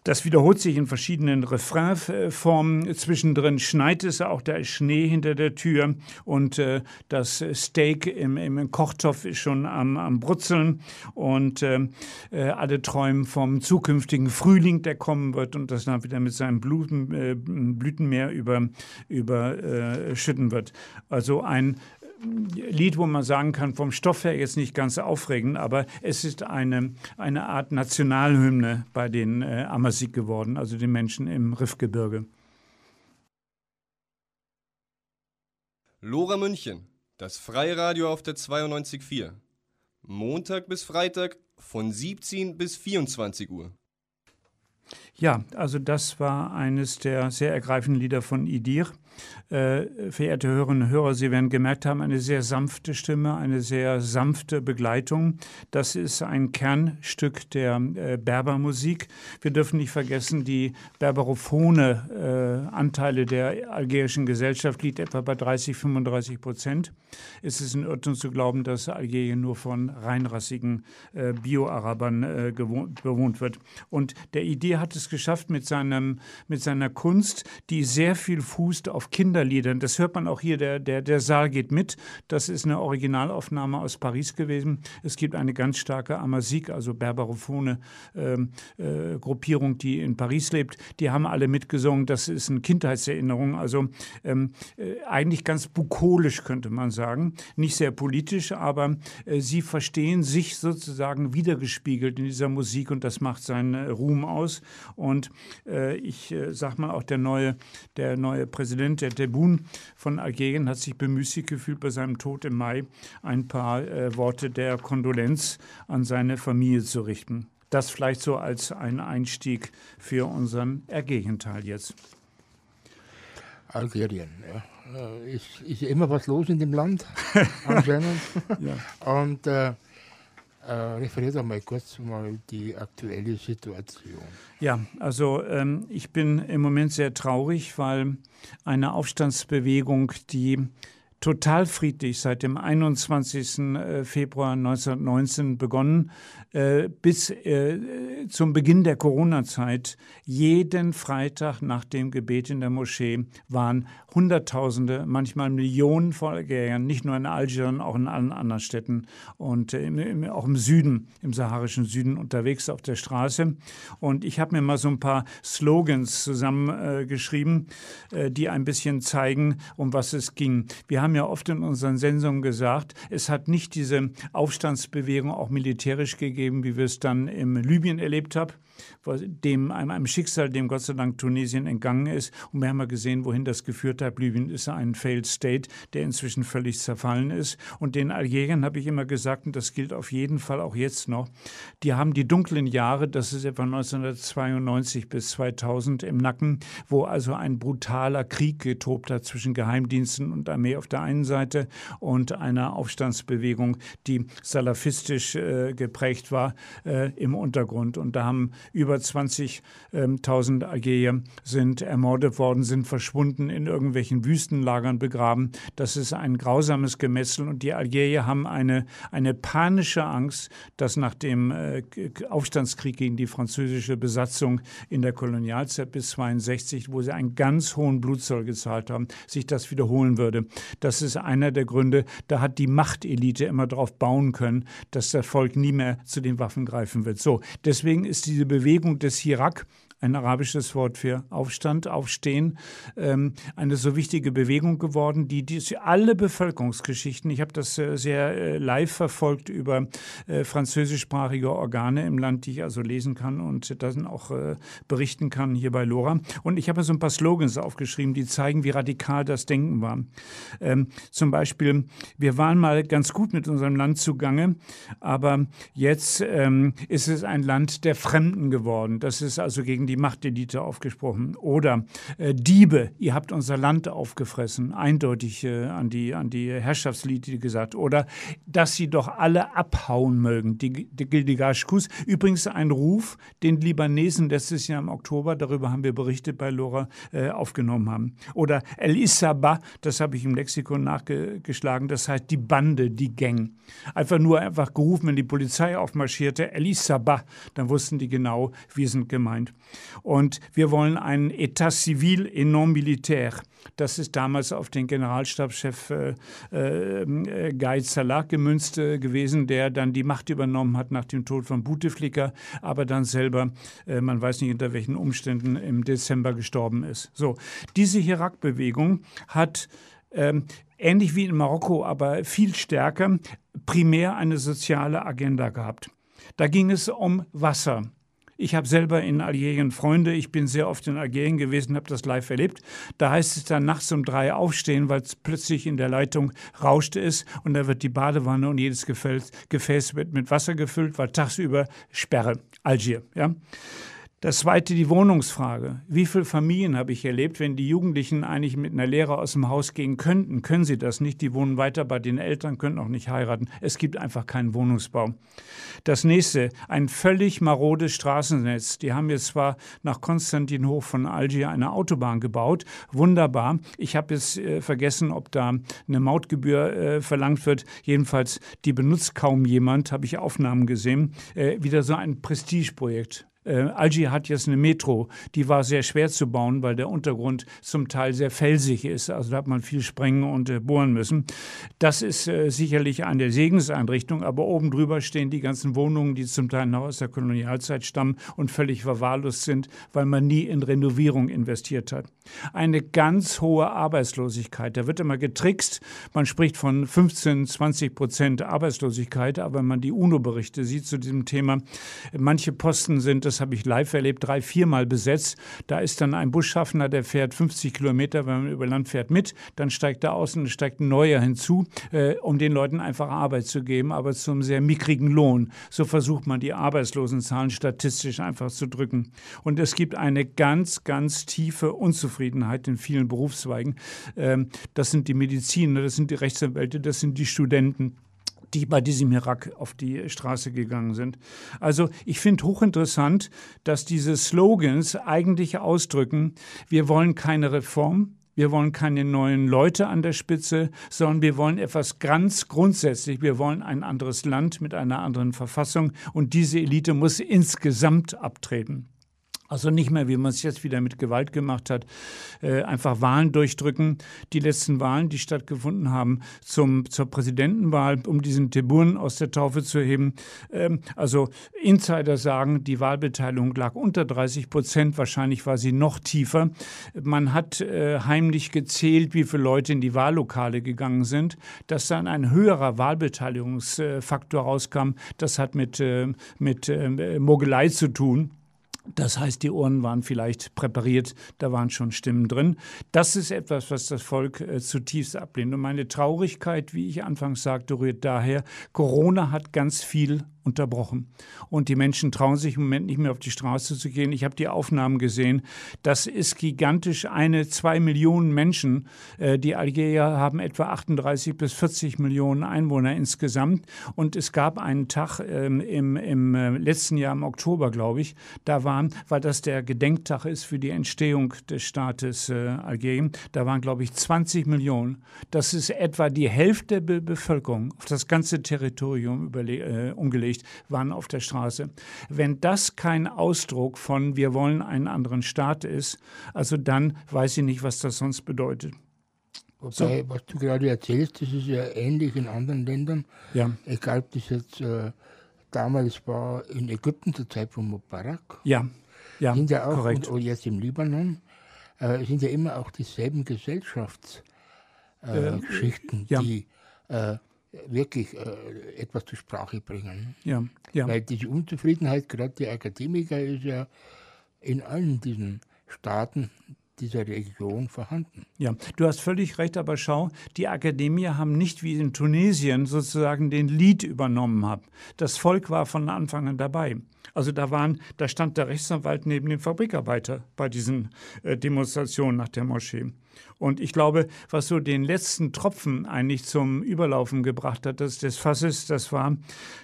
das wiederholt sich in verschiedenen Refrainformen. Zwischendrin schneit es auch, da ist Schnee hinter der Tür und äh, das Steak im, im, Kochtopf ist schon am, am Brutzeln und äh, äh, alle träumen vom zukünftigen Frühling, der kommen wird und das dann wieder mit seinem Bluten, äh, Blütenmeer über, überschütten äh, wird. Also ein Lied, wo man sagen kann, vom Stoff her jetzt nicht ganz aufregend, aber es ist eine, eine Art Nationalhymne bei den äh, Amazigh geworden, also den Menschen im Riffgebirge.
Lora München, das Freiradio auf der 92.4. Montag bis Freitag von 17 bis 24 Uhr.
Ja, also das war eines der sehr ergreifenden Lieder von Idir. Äh, verehrte Hörerinnen und Hörer, Sie werden gemerkt haben, eine sehr sanfte Stimme, eine sehr sanfte Begleitung. Das ist ein Kernstück der äh, Berbermusik. Wir dürfen nicht vergessen, die berberophone äh, Anteile der algerischen Gesellschaft liegt etwa bei 30, 35 Prozent. Es ist ein Irrtum zu glauben, dass Algerien nur von reinrassigen äh, Bio-Arabern äh, bewohnt wird. Und der Idee hat es geschafft mit, seinem, mit seiner Kunst, die sehr viel fußt auf Kinderliedern. Das hört man auch hier, der, der, der Saal geht mit. Das ist eine Originalaufnahme aus Paris gewesen. Es gibt eine ganz starke Amazigh, also berberophone ähm, äh, Gruppierung, die in Paris lebt. Die haben alle mitgesungen. Das ist eine Kindheitserinnerung. Also ähm, äh, eigentlich ganz bukolisch, könnte man sagen. Nicht sehr politisch, aber äh, sie verstehen sich sozusagen wiedergespiegelt in dieser Musik und das macht seinen äh, Ruhm aus. Und äh, ich äh, sag mal, auch der neue, der neue Präsident, der Tebboune von Algerien, hat sich bemüßigt gefühlt, bei seinem Tod im Mai ein paar äh, Worte der Kondolenz an seine Familie zu richten. Das vielleicht so als ein Einstieg für unseren Ergegenteil jetzt.
Algerien, ja. Äh, ist, ist immer was los in dem Land anscheinend. ja. Und äh, äh, referiert einmal kurz mal die aktuelle Situation.
Ja, also ähm, ich bin im Moment sehr traurig, weil eine Aufstandsbewegung, die total friedlich seit dem 21. Äh, Februar 1919 begonnen, bis äh, zum Beginn der Corona-Zeit. Jeden Freitag nach dem Gebet in der Moschee waren Hunderttausende, manchmal Millionen von Algeriern, nicht nur in Algier, sondern auch in allen anderen Städten und auch im Süden, im saharischen Süden unterwegs auf der Straße. Und ich habe mir mal so ein paar Slogans zusammengeschrieben, die ein bisschen zeigen, um was es ging. Wir haben ja oft in unseren Sendungen gesagt, es hat nicht diese Aufstandsbewegung auch militärisch gegeben, wie wir es dann im Libyen erlebt haben dem, einem, Schicksal, dem Gott sei Dank Tunesien entgangen ist. Und wir haben ja gesehen, wohin das geführt hat. Libyen ist ein Failed State, der inzwischen völlig zerfallen ist. Und den Algerien habe ich immer gesagt, und das gilt auf jeden Fall auch jetzt noch, die haben die dunklen Jahre, das ist etwa 1992 bis 2000 im Nacken, wo also ein brutaler Krieg getobt hat zwischen Geheimdiensten und Armee auf der einen Seite und einer Aufstandsbewegung, die salafistisch äh, geprägt war, äh, im Untergrund. Und da haben über 20.000 ähm, Algerier sind ermordet worden, sind verschwunden, in irgendwelchen Wüstenlagern begraben. Das ist ein grausames Gemetzel und die Algerier haben eine, eine panische Angst, dass nach dem äh, Aufstandskrieg gegen die französische Besatzung in der Kolonialzeit bis 62, wo sie einen ganz hohen Blutzoll gezahlt haben, sich das wiederholen würde. Das ist einer der Gründe, da hat die Machtelite immer darauf bauen können, dass das Volk nie mehr zu den Waffen greifen wird. So, deswegen ist diese Bewegung des Hirak ein arabisches Wort für Aufstand, Aufstehen, ähm, eine so wichtige Bewegung geworden, die, die alle Bevölkerungsgeschichten, ich habe das äh, sehr äh, live verfolgt über äh, französischsprachige Organe im Land, die ich also lesen kann und dann auch äh, berichten kann hier bei Lora. Und ich habe so ein paar Slogans aufgeschrieben, die zeigen, wie radikal das Denken war. Ähm, zum Beispiel, wir waren mal ganz gut mit unserem Land zugange, aber jetzt ähm, ist es ein Land der Fremden geworden. Das ist also gegen die Machtelite aufgesprochen. Oder äh, Diebe, ihr habt unser Land aufgefressen, eindeutig äh, an die, an die Herrschaftselite gesagt. Oder dass sie doch alle abhauen mögen. Die, die Gildigashkus, übrigens ein Ruf, den Libanesen letztes Jahr im Oktober, darüber haben wir berichtet bei Lora, äh, aufgenommen haben. Oder El Isaba, das habe ich im Lexikon nachgeschlagen, das heißt die Bande, die Gang. Einfach nur einfach gerufen, wenn die Polizei aufmarschierte, El Isaba, dann wussten die genau, wir sind gemeint. Und wir wollen ein Etat civil et non militaire. Das ist damals auf den Generalstabschef äh, äh, Guy Salah gemünzt äh, gewesen, der dann die Macht übernommen hat nach dem Tod von Bouteflika, aber dann selber, äh, man weiß nicht unter welchen Umständen, im Dezember gestorben ist. So, diese Hirak-Bewegung hat ähm, ähnlich wie in Marokko, aber viel stärker, primär eine soziale Agenda gehabt. Da ging es um Wasser. Ich habe selber in Algerien Freunde. Ich bin sehr oft in Algerien gewesen, habe das live erlebt. Da heißt es dann nachts um drei aufstehen, weil es plötzlich in der Leitung rauscht ist und da wird die Badewanne und jedes Gefäß, Gefäß wird mit Wasser gefüllt, weil tagsüber Sperre. Algier, ja. Das zweite, die Wohnungsfrage. Wie viele Familien habe ich erlebt, wenn die Jugendlichen eigentlich mit einer Lehre aus dem Haus gehen könnten? Können sie das nicht? Die wohnen weiter bei den Eltern, können auch nicht heiraten. Es gibt einfach keinen Wohnungsbau. Das nächste, ein völlig marodes Straßennetz. Die haben jetzt zwar nach Konstantinhof von Algier eine Autobahn gebaut. Wunderbar. Ich habe jetzt äh, vergessen, ob da eine Mautgebühr äh, verlangt wird. Jedenfalls, die benutzt kaum jemand, habe ich Aufnahmen gesehen. Äh, wieder so ein Prestigeprojekt. Äh, Algier hat jetzt eine Metro, die war sehr schwer zu bauen, weil der Untergrund zum Teil sehr felsig ist. Also da hat man viel sprengen und äh, bohren müssen. Das ist äh, sicherlich eine Segenseinrichtung, aber oben drüber stehen die ganzen Wohnungen, die zum Teil noch aus der Kolonialzeit stammen und völlig verwahrlost sind, weil man nie in Renovierung investiert hat. Eine ganz hohe Arbeitslosigkeit. Da wird immer getrickst. Man spricht von 15, 20 Prozent Arbeitslosigkeit, aber wenn man die UNO-Berichte sieht zu diesem Thema, manche Posten sind das habe ich live erlebt, drei, viermal besetzt. Da ist dann ein Busschaffner, der fährt 50 Kilometer, wenn man über Land fährt, mit. Dann steigt er aus und steigt ein neuer hinzu, äh, um den Leuten einfach Arbeit zu geben, aber zum sehr mickrigen Lohn. So versucht man die Arbeitslosenzahlen statistisch einfach zu drücken. Und es gibt eine ganz, ganz tiefe Unzufriedenheit in vielen Berufszweigen. Ähm, das sind die Mediziner, das sind die Rechtsanwälte, das sind die Studenten die bei diesem Irak auf die Straße gegangen sind. Also ich finde hochinteressant, dass diese Slogans eigentlich ausdrücken, wir wollen keine Reform, wir wollen keine neuen Leute an der Spitze, sondern wir wollen etwas ganz grundsätzlich. Wir wollen ein anderes Land mit einer anderen Verfassung und diese Elite muss insgesamt abtreten. Also nicht mehr, wie man es jetzt wieder mit Gewalt gemacht hat, äh, einfach Wahlen durchdrücken. Die letzten Wahlen, die stattgefunden haben zum, zur Präsidentenwahl, um diesen Tiburen aus der Taufe zu heben. Ähm, also Insider sagen, die Wahlbeteiligung lag unter 30 Prozent, wahrscheinlich war sie noch tiefer. Man hat äh, heimlich gezählt, wie viele Leute in die Wahllokale gegangen sind. Dass dann ein höherer Wahlbeteiligungsfaktor rauskam, das hat mit, äh, mit äh, Mogelei zu tun. Das heißt, die Ohren waren vielleicht präpariert, da waren schon Stimmen drin. Das ist etwas, was das Volk äh, zutiefst ablehnt. Und meine Traurigkeit, wie ich anfangs sagte, rührt daher, Corona hat ganz viel unterbrochen. Und die Menschen trauen sich im Moment nicht mehr auf die Straße zu gehen. Ich habe die Aufnahmen gesehen. Das ist gigantisch. Eine, zwei Millionen Menschen. Äh, die Algerier haben etwa 38 bis 40 Millionen Einwohner insgesamt. Und es gab einen Tag ähm, im, im äh, letzten Jahr, im Oktober, glaube ich, da waren, weil das der Gedenktag ist für die Entstehung des Staates äh, Algerien, da waren, glaube ich, 20 Millionen. Das ist etwa die Hälfte der Be Bevölkerung auf das ganze Territorium äh, umgelegt beschäftigt waren auf der Straße. Wenn das kein Ausdruck von wir wollen einen anderen Staat ist, also dann weiß ich nicht, was das sonst bedeutet.
Wobei, so. was du gerade erzählst, das ist ja ähnlich in anderen Ländern. Ja. Egal, ob das jetzt äh, damals war in Ägypten zur Zeit von Mubarak.
Ja. Ja,
sind ja auch,
korrekt.
Und, und jetzt im Libanon, äh, sind ja immer auch dieselben Gesellschaftsgeschichten,
ja.
die äh, wirklich äh, etwas zur Sprache bringen.
Ja, ja.
Weil diese Unzufriedenheit, gerade die Akademiker, ist ja in allen diesen Staaten dieser Region vorhanden.
Ja, du hast völlig recht, aber schau, die Akademier haben nicht wie in Tunesien sozusagen den Lied übernommen haben. Das Volk war von Anfang an dabei. Also da waren, da stand der Rechtsanwalt neben dem Fabrikarbeiter bei diesen äh, Demonstrationen nach der Moschee. Und ich glaube, was so den letzten Tropfen eigentlich zum Überlaufen gebracht hat, das des Fasses, das war,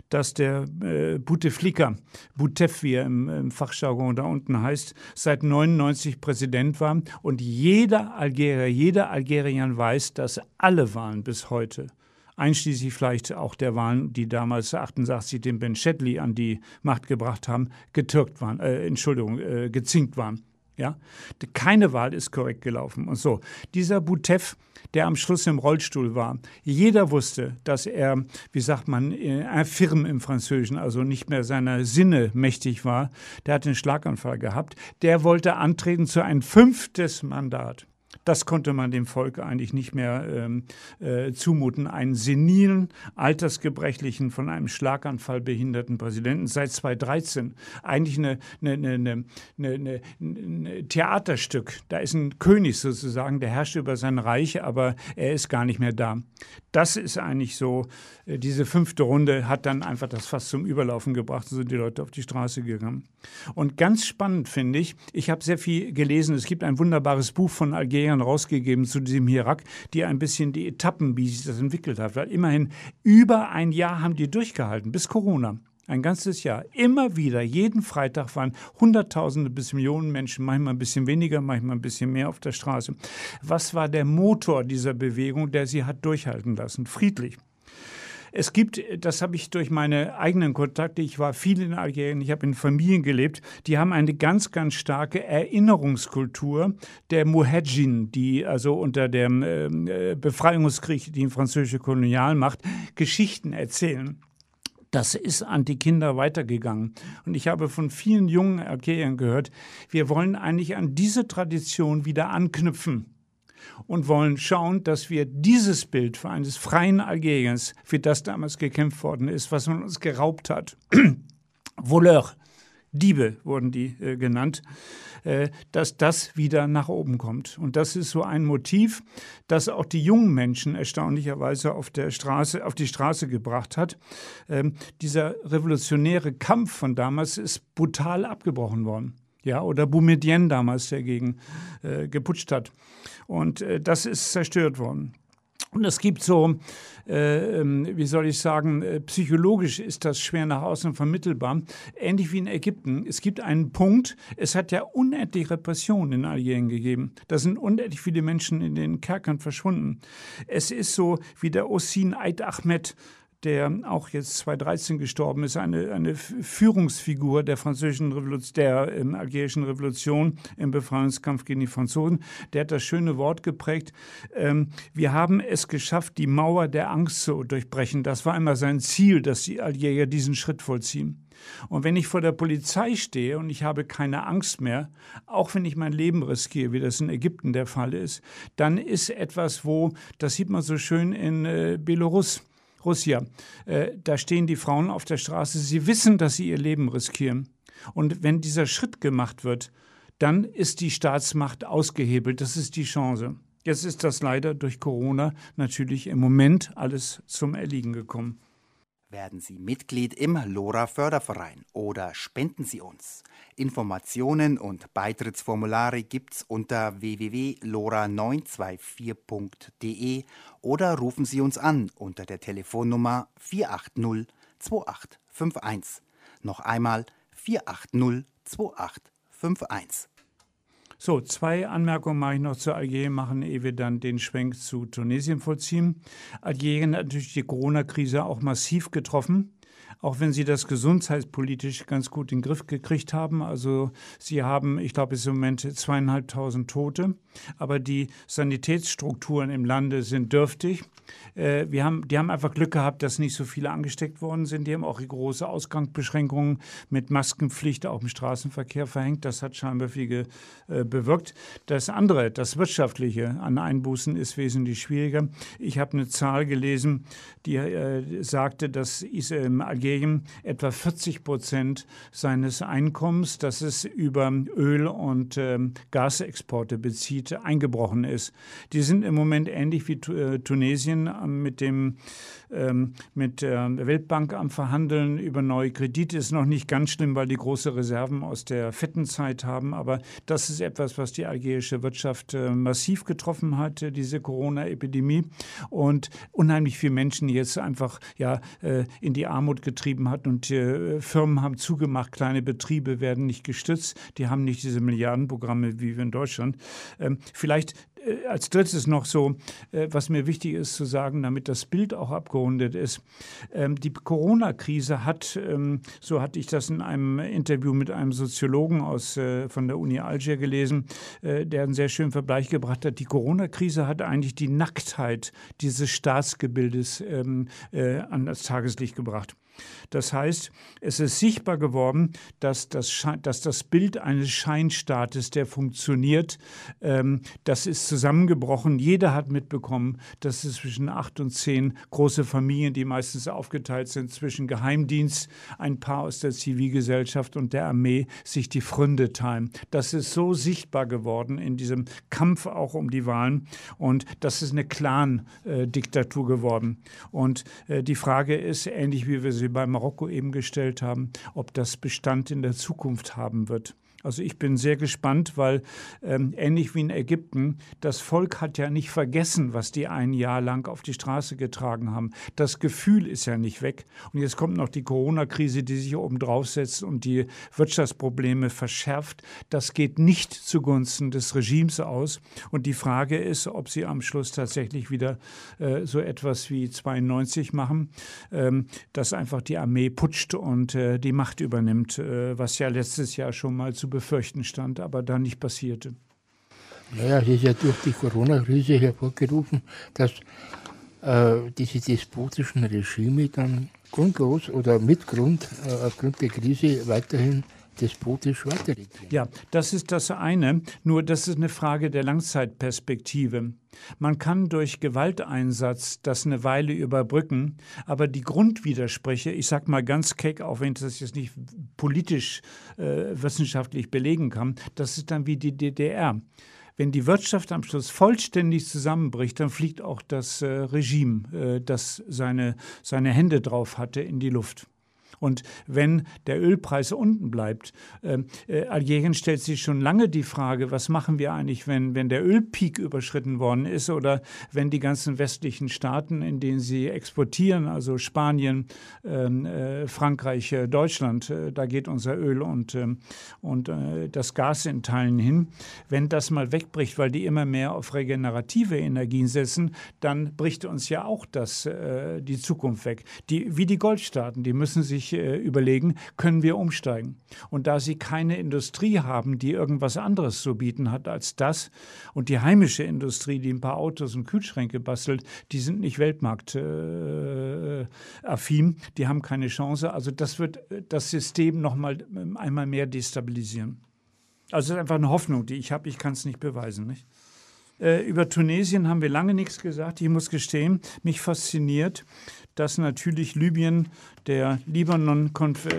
dass der äh, Bouteflika, Boutef, wie er im, im Fachjargon da unten heißt, seit 99 Präsident war. Und jeder Algerier, jeder Algerier weiß, dass alle Wahlen bis heute einschließlich vielleicht auch der Wahlen, die damals 88 den Ben Shedley an die Macht gebracht haben, getürkt waren, äh, Entschuldigung, äh, gezinkt waren. Ja, keine Wahl ist korrekt gelaufen. Und so, dieser Boutef, der am Schluss im Rollstuhl war, jeder wusste, dass er, wie sagt man, infirm im Französischen, also nicht mehr seiner Sinne mächtig war. Der hat einen Schlaganfall gehabt. Der wollte antreten zu ein fünftes Mandat. Das konnte man dem Volk eigentlich nicht mehr ähm, äh, zumuten. Einen senilen, altersgebrechlichen, von einem Schlaganfall behinderten Präsidenten seit 2013. Eigentlich eine, eine, eine, ein Theaterstück. Da ist ein König sozusagen, der herrscht über sein Reich, aber er ist gar nicht mehr da. Das ist eigentlich so, äh, diese fünfte Runde hat dann einfach das Fass zum Überlaufen gebracht und sind die Leute auf die Straße gegangen. Und ganz spannend finde ich, ich habe sehr viel gelesen, es gibt ein wunderbares Buch von Algerien rausgegeben zu diesem Hirak, die ein bisschen die Etappen, wie sich das entwickelt hat, weil immerhin über ein Jahr haben die durchgehalten, bis Corona. Ein ganzes Jahr. Immer wieder, jeden Freitag waren Hunderttausende bis Millionen Menschen, manchmal ein bisschen weniger, manchmal ein bisschen mehr auf der Straße. Was war der Motor dieser Bewegung, der sie hat durchhalten lassen? Friedlich. Es gibt, das habe ich durch meine eigenen Kontakte, ich war viel in Algerien, ich habe in Familien gelebt, die haben eine ganz, ganz starke Erinnerungskultur der Muhajin, die also unter dem äh, Befreiungskrieg, die französische Kolonialmacht, Geschichten erzählen. Das ist an die Kinder weitergegangen. Und ich habe von vielen jungen Algeriern gehört, wir wollen eigentlich an diese Tradition wieder anknüpfen und wollen schauen, dass wir dieses Bild für eines freien Algeriens, für das damals gekämpft worden ist, was man uns geraubt hat, Voleur, Diebe wurden die äh, genannt, äh, dass das wieder nach oben kommt. Und das ist so ein Motiv, das auch die jungen Menschen erstaunlicherweise auf der Straße, auf die Straße gebracht hat. Ähm, dieser revolutionäre Kampf von damals ist brutal abgebrochen worden ja, oder Boumedienne damals dagegen äh, geputscht hat. Und äh, das ist zerstört worden. Und es gibt so, äh, ähm, wie soll ich sagen, äh, psychologisch ist das schwer nach außen vermittelbar, ähnlich wie in Ägypten. Es gibt einen Punkt, es hat ja unendlich Repression in Algerien gegeben. Da sind unendlich viele Menschen in den Kerkern verschwunden. Es ist so wie der Ossin Eid Ahmed, der auch jetzt 2013 gestorben ist, eine, eine Führungsfigur der französischen Revolution, der ähm, algerischen Revolution im Befreiungskampf gegen die Franzosen. Der hat das schöne Wort geprägt. Ähm, wir haben es geschafft, die Mauer der Angst zu durchbrechen. Das war immer sein Ziel, dass die Algerier diesen Schritt vollziehen. Und wenn ich vor der Polizei stehe und ich habe keine Angst mehr, auch wenn ich mein Leben riskiere, wie das in Ägypten der Fall ist, dann ist etwas, wo, das sieht man so schön in äh, Belarus, Russia. Äh, da stehen die Frauen auf der Straße. Sie wissen, dass sie ihr Leben riskieren. Und wenn dieser Schritt gemacht wird, dann ist die Staatsmacht ausgehebelt. Das ist die Chance. Jetzt ist das leider durch Corona natürlich im Moment alles zum Erliegen gekommen.
Werden Sie Mitglied im LoRa Förderverein oder spenden Sie uns. Informationen und Beitrittsformulare gibt's unter www.lora924.de oder rufen Sie uns an unter der Telefonnummer 480 2851. Noch einmal 480 2851.
So, zwei Anmerkungen mache ich noch zu Algerien machen, ehe wir dann den Schwenk zu Tunesien vollziehen. Algerien hat natürlich die Corona-Krise auch massiv getroffen. Auch wenn sie das gesundheitspolitisch ganz gut in den Griff gekriegt haben. Also sie haben, ich glaube, es sind im Moment zweieinhalbtausend Tote, aber die Sanitätsstrukturen im Lande sind dürftig. Äh, wir haben, die haben einfach Glück gehabt, dass nicht so viele angesteckt worden sind. Die haben auch große Ausgangsbeschränkungen mit Maskenpflicht auch im Straßenverkehr verhängt. Das hat scheinbar viel äh, bewirkt. Das andere, das Wirtschaftliche an Einbußen ist wesentlich schwieriger. Ich habe eine Zahl gelesen, die äh, sagte, dass ähm, Algerien etwa 40 Prozent seines Einkommens, das es über Öl- und ähm, Gasexporte bezieht, eingebrochen ist. Die sind im Moment ähnlich wie äh, Tunesien ähm, mit dem ähm, mit der Weltbank am Verhandeln über neue Kredite. Ist noch nicht ganz schlimm, weil die große Reserven aus der fetten Zeit haben. Aber das ist etwas, was die algerische Wirtschaft äh, massiv getroffen hat, äh, diese Corona-Epidemie. Und unheimlich viele Menschen jetzt einfach ja, äh, in die Armut getrieben hat. Und Firmen haben zugemacht, kleine Betriebe werden nicht gestützt. Die haben nicht diese Milliardenprogramme wie wir in Deutschland. Ähm, vielleicht äh, als drittes noch so, äh, was mir wichtig ist zu sagen, damit das Bild auch abgerundet ist. Ähm, die Corona-Krise hat, ähm, so hatte ich das in einem Interview mit einem Soziologen aus, äh, von der Uni Algier gelesen, der einen sehr schönen Vergleich gebracht hat. Die Corona-Krise hat eigentlich die Nacktheit dieses Staatsgebildes ähm, an das Tageslicht gebracht. Das heißt, es ist sichtbar geworden, dass das, dass das Bild eines Scheinstaates, der funktioniert, ähm, das ist zusammengebrochen. Jeder hat mitbekommen, dass es zwischen acht und zehn große Familien, die meistens aufgeteilt sind zwischen Geheimdienst, ein Paar aus der Zivilgesellschaft und der Armee, sich die Fründe teilen. Das ist so sichtbar geworden in diesem Kampf auch um die Wahlen. Und das ist eine Clan-Diktatur geworden. Und äh, die Frage ist, ähnlich wie wir sie bei Marokko eben gestellt haben, ob das Bestand in der Zukunft haben wird. Also ich bin sehr gespannt, weil ähm, ähnlich wie in Ägypten, das Volk hat ja nicht vergessen, was die ein Jahr lang auf die Straße getragen haben. Das Gefühl ist ja nicht weg. Und jetzt kommt noch die Corona-Krise, die sich oben draufsetzt und die Wirtschaftsprobleme verschärft. Das geht nicht zugunsten des Regimes aus. Und die Frage ist, ob sie am Schluss tatsächlich wieder äh, so etwas wie 92 machen, ähm, dass einfach die Armee putscht und äh, die Macht übernimmt, äh, was ja letztes Jahr schon mal zu befürchten stand, aber dann nicht passierte.
Naja, es ist ja durch die Corona-Krise hervorgerufen, dass äh, diese despotischen Regime dann grundlos oder mit Grund äh, aufgrund der Krise weiterhin despotisch weiterregieren.
Ja, das ist das eine. Nur das ist eine Frage der Langzeitperspektive. Man kann durch Gewalteinsatz das eine Weile überbrücken, aber die Grundwidersprüche, ich sage mal ganz keck, auch wenn ich das jetzt nicht politisch äh, wissenschaftlich belegen kann, das ist dann wie die DDR. Wenn die Wirtschaft am Schluss vollständig zusammenbricht, dann fliegt auch das äh, Regime, äh, das seine, seine Hände drauf hatte, in die Luft. Und wenn der Ölpreis unten bleibt, ähm, äh, Algerien stellt sich schon lange die Frage, was machen wir eigentlich, wenn, wenn der Ölpeak überschritten worden ist oder wenn die ganzen westlichen Staaten, in denen sie exportieren, also Spanien, ähm, äh, Frankreich, äh, Deutschland, äh, da geht unser Öl und, ähm, und äh, das Gas in Teilen hin, wenn das mal wegbricht, weil die immer mehr auf regenerative Energien setzen, dann bricht uns ja auch das, äh, die Zukunft weg. Die, wie die Goldstaaten, die müssen sich sich äh, überlegen, können wir umsteigen. Und da sie keine Industrie haben, die irgendwas anderes zu bieten hat als das, und die heimische Industrie, die ein paar Autos und Kühlschränke bastelt, die sind nicht weltmarktaffin, äh, die haben keine Chance. Also das wird äh, das System noch mal ähm, einmal mehr destabilisieren. Also es ist einfach eine Hoffnung, die ich habe. Ich kann es nicht beweisen. Nicht? Äh, über Tunesien haben wir lange nichts gesagt. Ich muss gestehen, mich fasziniert, dass natürlich Libyen der, Libanon,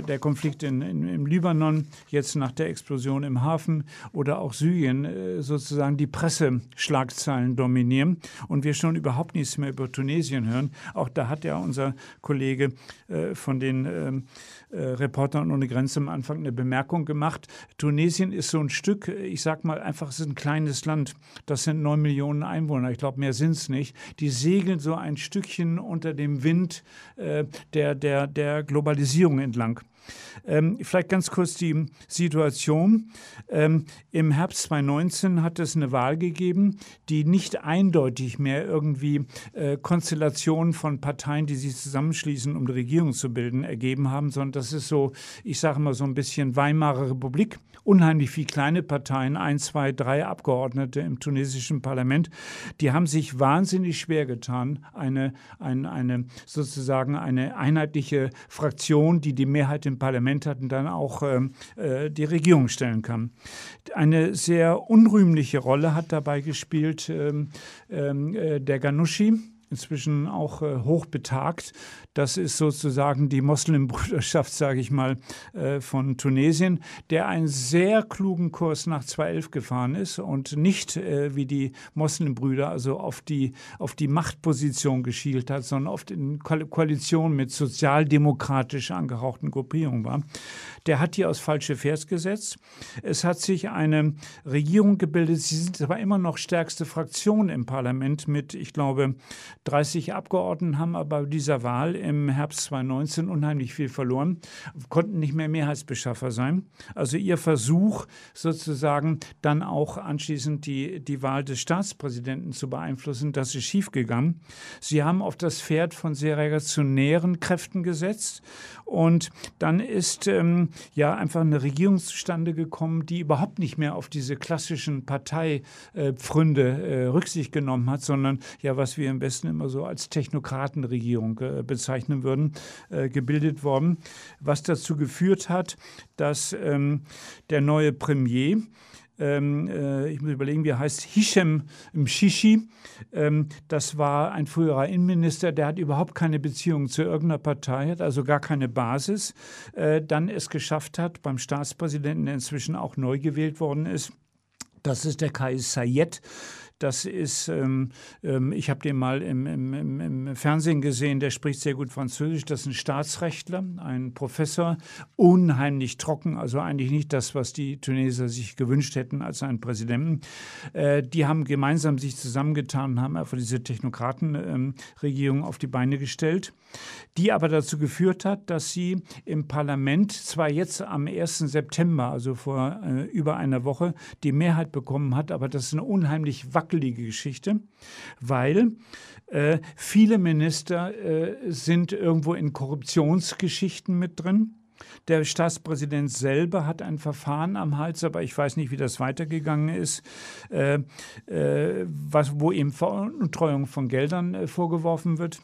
der Konflikt in, in, im Libanon, jetzt nach der Explosion im Hafen oder auch Syrien äh, sozusagen die Presseschlagzeilen dominieren und wir schon überhaupt nichts mehr über Tunesien hören. Auch da hat ja unser Kollege äh, von den ähm, äh, Reportern ohne Grenzen am Anfang eine Bemerkung gemacht. Tunesien ist so ein Stück, ich sag mal einfach, es ist ein kleines Land. Das sind neun Millionen Einwohner. Ich glaube, mehr sind es nicht. Die segeln so ein Stückchen unter dem Wind äh, der, der, der Globalisierung entlang. Ähm, vielleicht ganz kurz die Situation. Ähm, Im Herbst 2019 hat es eine Wahl gegeben, die nicht eindeutig mehr irgendwie äh, Konstellationen von Parteien, die sich zusammenschließen, um die Regierung zu bilden, ergeben haben, sondern das ist so, ich sage mal so ein bisschen Weimarer Republik. Unheimlich viele kleine Parteien, ein, zwei, drei Abgeordnete im tunesischen Parlament, die haben sich wahnsinnig schwer getan, eine, eine, eine sozusagen eine einheitliche Fraktion, die die Mehrheit im Parlament hat und dann auch ähm, äh, die Regierung stellen kann. Eine sehr unrühmliche Rolle hat dabei gespielt ähm, ähm äh, der Ghanouchi inzwischen auch äh, hoch betagt. Das ist sozusagen die Moslembrüderschaft, sage ich mal, äh, von Tunesien, der einen sehr klugen Kurs nach 2011 gefahren ist und nicht äh, wie die Moslembrüder also auf die, auf die Machtposition geschielt hat, sondern oft in Koalition mit sozialdemokratisch angehauchten Gruppierungen war. Der hat hier aus falsche Vers gesetzt. Es hat sich eine Regierung gebildet. Sie sind aber immer noch stärkste Fraktion im Parlament mit, ich glaube, 30 Abgeordneten haben aber bei dieser Wahl im Herbst 2019 unheimlich viel verloren, konnten nicht mehr Mehrheitsbeschaffer sein. Also ihr Versuch sozusagen dann auch anschließend die, die Wahl des Staatspräsidenten zu beeinflussen, das ist schiefgegangen. Sie haben auf das Pferd von sehr reaktionären Kräften gesetzt und dann ist ähm, ja einfach eine Regierung zustande gekommen, die überhaupt nicht mehr auf diese klassischen Parteipfründe äh, Rücksicht genommen hat, sondern ja, was wir im Westen immer so als Technokratenregierung äh, bezeichnen würden, äh, gebildet worden, was dazu geführt hat, dass ähm, der neue Premier ähm, äh, ich muss überlegen, wie er heißt, Hisham Mshishi. Ähm, das war ein früherer Innenminister, der hat überhaupt keine Beziehung zu irgendeiner Partei, hat also gar keine Basis. Äh, dann es geschafft hat, beim Staatspräsidenten, der inzwischen auch neu gewählt worden ist, das ist der Kais Sayed, das ist, ähm, ähm, ich habe den mal im, im, im, Fernsehen gesehen, der spricht sehr gut Französisch. Das ist ein Staatsrechtler, ein Professor, unheimlich trocken, also eigentlich nicht das, was die Tunesier sich gewünscht hätten als einen Präsidenten. Äh, die haben gemeinsam sich zusammengetan und haben einfach diese Technokratenregierung ähm, auf die Beine gestellt, die aber dazu geführt hat, dass sie im Parlament zwar jetzt am 1. September, also vor äh, über einer Woche, die Mehrheit bekommen hat, aber das ist eine unheimlich wackelige wackelige Geschichte, weil äh, viele Minister äh, sind irgendwo in Korruptionsgeschichten mit drin. Der Staatspräsident selber hat ein Verfahren am Hals, aber ich weiß nicht, wie das weitergegangen ist, äh, äh was, wo ihm Veruntreuung von Geldern äh, vorgeworfen wird.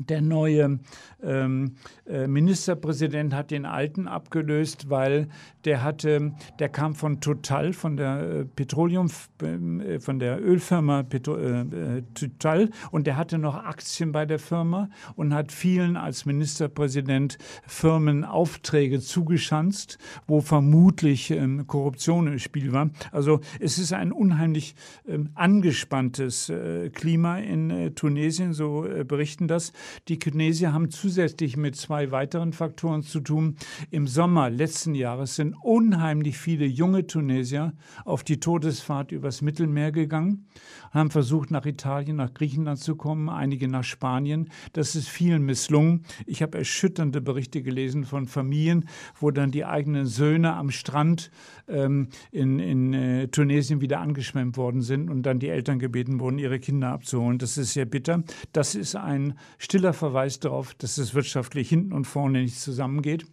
Der neue ähm, äh, Ministerpräsident hat den alten abgelöst, weil der hatte, der kam von Total, von der äh, Petroleum, äh, von der Ölfirma Petro, äh, äh, Total und der hatte noch Aktien bei der Firma und hat vielen als Ministerpräsident Firmenaufträge zugeschanzt, wo vermutlich ähm, Korruption im Spiel war. Also es ist ein unheimlich ähm, angespanntes äh, Klima in Tunesien, so berichten das. Die Tunesier haben zusätzlich mit zwei weiteren Faktoren zu tun. Im Sommer letzten Jahres sind unheimlich viele junge Tunesier auf die Todesfahrt übers Mittelmeer gegangen haben versucht, nach Italien, nach Griechenland zu kommen, einige nach Spanien. Das ist vielen misslungen. Ich habe erschütternde Berichte gelesen von Familien, wo dann die eigenen Söhne am Strand ähm, in, in äh, Tunesien wieder angeschwemmt worden sind und dann die Eltern gebeten wurden, ihre Kinder abzuholen. Das ist sehr bitter. Das ist ein stiller Verweis darauf, dass es wirtschaftlich hinten und vorne nicht zusammengeht.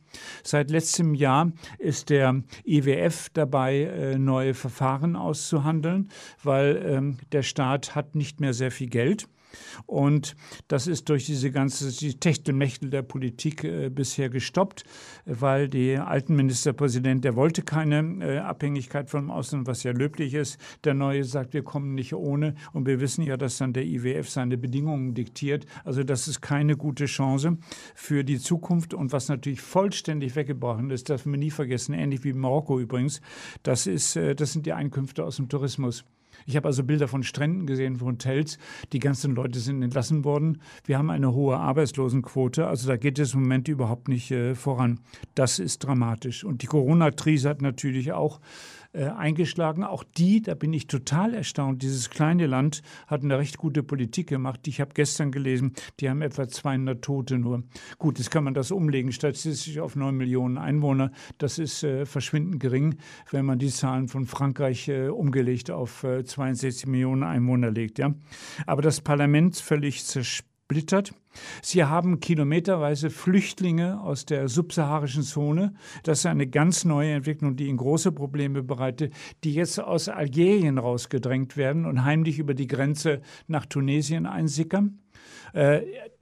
Seit letztem Jahr ist der IWF dabei, äh, neue Verfahren auszuhandeln, weil ähm, der Staat hat nicht mehr sehr viel Geld. Und das ist durch diese ganze die Techtelmechtel der Politik äh, bisher gestoppt, weil der alten Ministerpräsident, der wollte keine äh, Abhängigkeit vom Ausland, was ja löblich ist. Der neue sagt, wir kommen nicht ohne. Und wir wissen ja, dass dann der IWF seine Bedingungen diktiert. Also das ist keine gute Chance für die Zukunft. Und was natürlich vollständig weggebrochen ist, darf man nie vergessen, ähnlich wie Marokko übrigens, das, ist, äh, das sind die Einkünfte aus dem Tourismus. Ich habe also Bilder von Stränden gesehen, von Hotels. Die ganzen Leute sind entlassen worden. Wir haben eine hohe Arbeitslosenquote. Also da geht es im Moment überhaupt nicht äh, voran. Das ist dramatisch. Und die Corona-Krise hat natürlich auch äh, eingeschlagen. Auch die, da bin ich total erstaunt, dieses kleine Land hat eine recht gute Politik gemacht. Ich habe gestern gelesen, die haben etwa 200 Tote nur. Gut, jetzt kann man das umlegen, statistisch auf 9 Millionen Einwohner. Das ist äh, verschwindend gering, wenn man die Zahlen von Frankreich äh, umgelegt auf äh, 62 Millionen Einwohner legt. Ja? Aber das Parlament völlig zersplittert. Sie haben kilometerweise Flüchtlinge aus der subsaharischen Zone. Das ist eine ganz neue Entwicklung, die ihnen große Probleme bereitet, die jetzt aus Algerien rausgedrängt werden und heimlich über die Grenze nach Tunesien einsickern.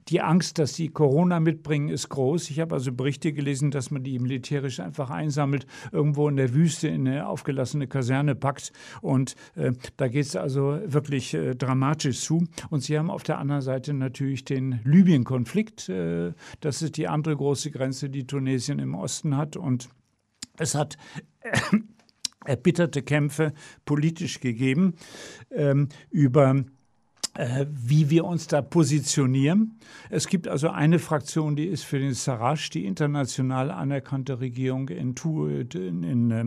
Äh, die Angst, dass sie Corona mitbringen, ist groß. Ich habe also Berichte gelesen, dass man die militärisch einfach einsammelt, irgendwo in der Wüste in eine aufgelassene Kaserne packt. Und äh, da geht es also wirklich äh, dramatisch zu. Und sie haben auf der anderen Seite natürlich den Libyen-Konflikt. Äh, das ist die andere große Grenze, die Tunesien im Osten hat. Und es hat erbitterte Kämpfe politisch gegeben ähm, über äh, wie wir uns da positionieren. Es gibt also eine Fraktion, die ist für den Sarraj, die international anerkannte Regierung in, in, in äh,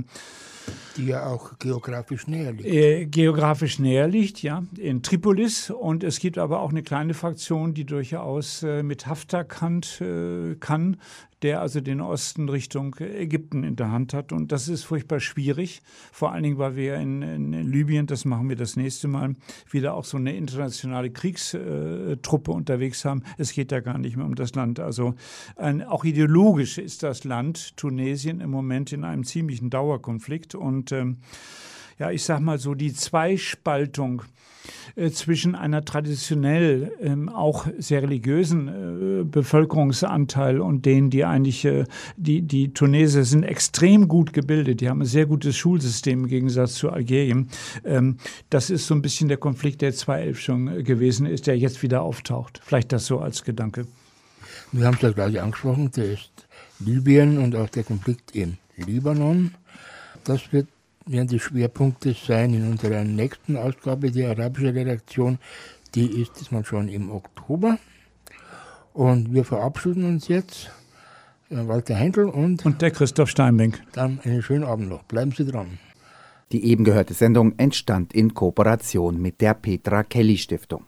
die ja auch geografisch näher liegt.
Äh, geografisch näher liegt, ja, in Tripolis. Und es gibt aber auch eine kleine Fraktion, die durchaus äh, mit Haftar kann, äh, kann, der also den Osten Richtung Ägypten in der Hand hat. Und das ist furchtbar schwierig, vor allen Dingen, weil wir in, in, Libyen, das machen wir das nächste Mal, wieder auch so eine internationale Kriegstruppe unterwegs haben. Es geht ja gar nicht mehr um das Land. Also ein, auch ideologisch ist das Land Tunesien im Moment in einem ziemlichen Dauerkonflikt. Und ähm, ja, ich sag mal so, die Zweispaltung äh, zwischen einer traditionell ähm, auch sehr religiösen äh, Bevölkerungsanteil und denen, die eigentlich, äh, die, die Tunesier sind extrem gut gebildet, die haben ein sehr gutes Schulsystem im Gegensatz zu Algerien. Ähm, das ist so ein bisschen der Konflikt, der 2011 schon gewesen ist, der jetzt wieder auftaucht. Vielleicht das so als Gedanke.
Wir haben es ja gleich angesprochen, der ist Libyen und auch der Konflikt im Libanon. Das wird werden die Schwerpunkte sein in unserer nächsten Ausgabe, die arabische Redaktion. Die ist diesmal schon im Oktober. Und wir verabschieden uns jetzt. Walter Heindl und,
und der Christoph Steinbeck.
Dann einen schönen Abend noch. Bleiben Sie dran.
Die eben gehörte Sendung entstand in Kooperation mit der Petra Kelly Stiftung.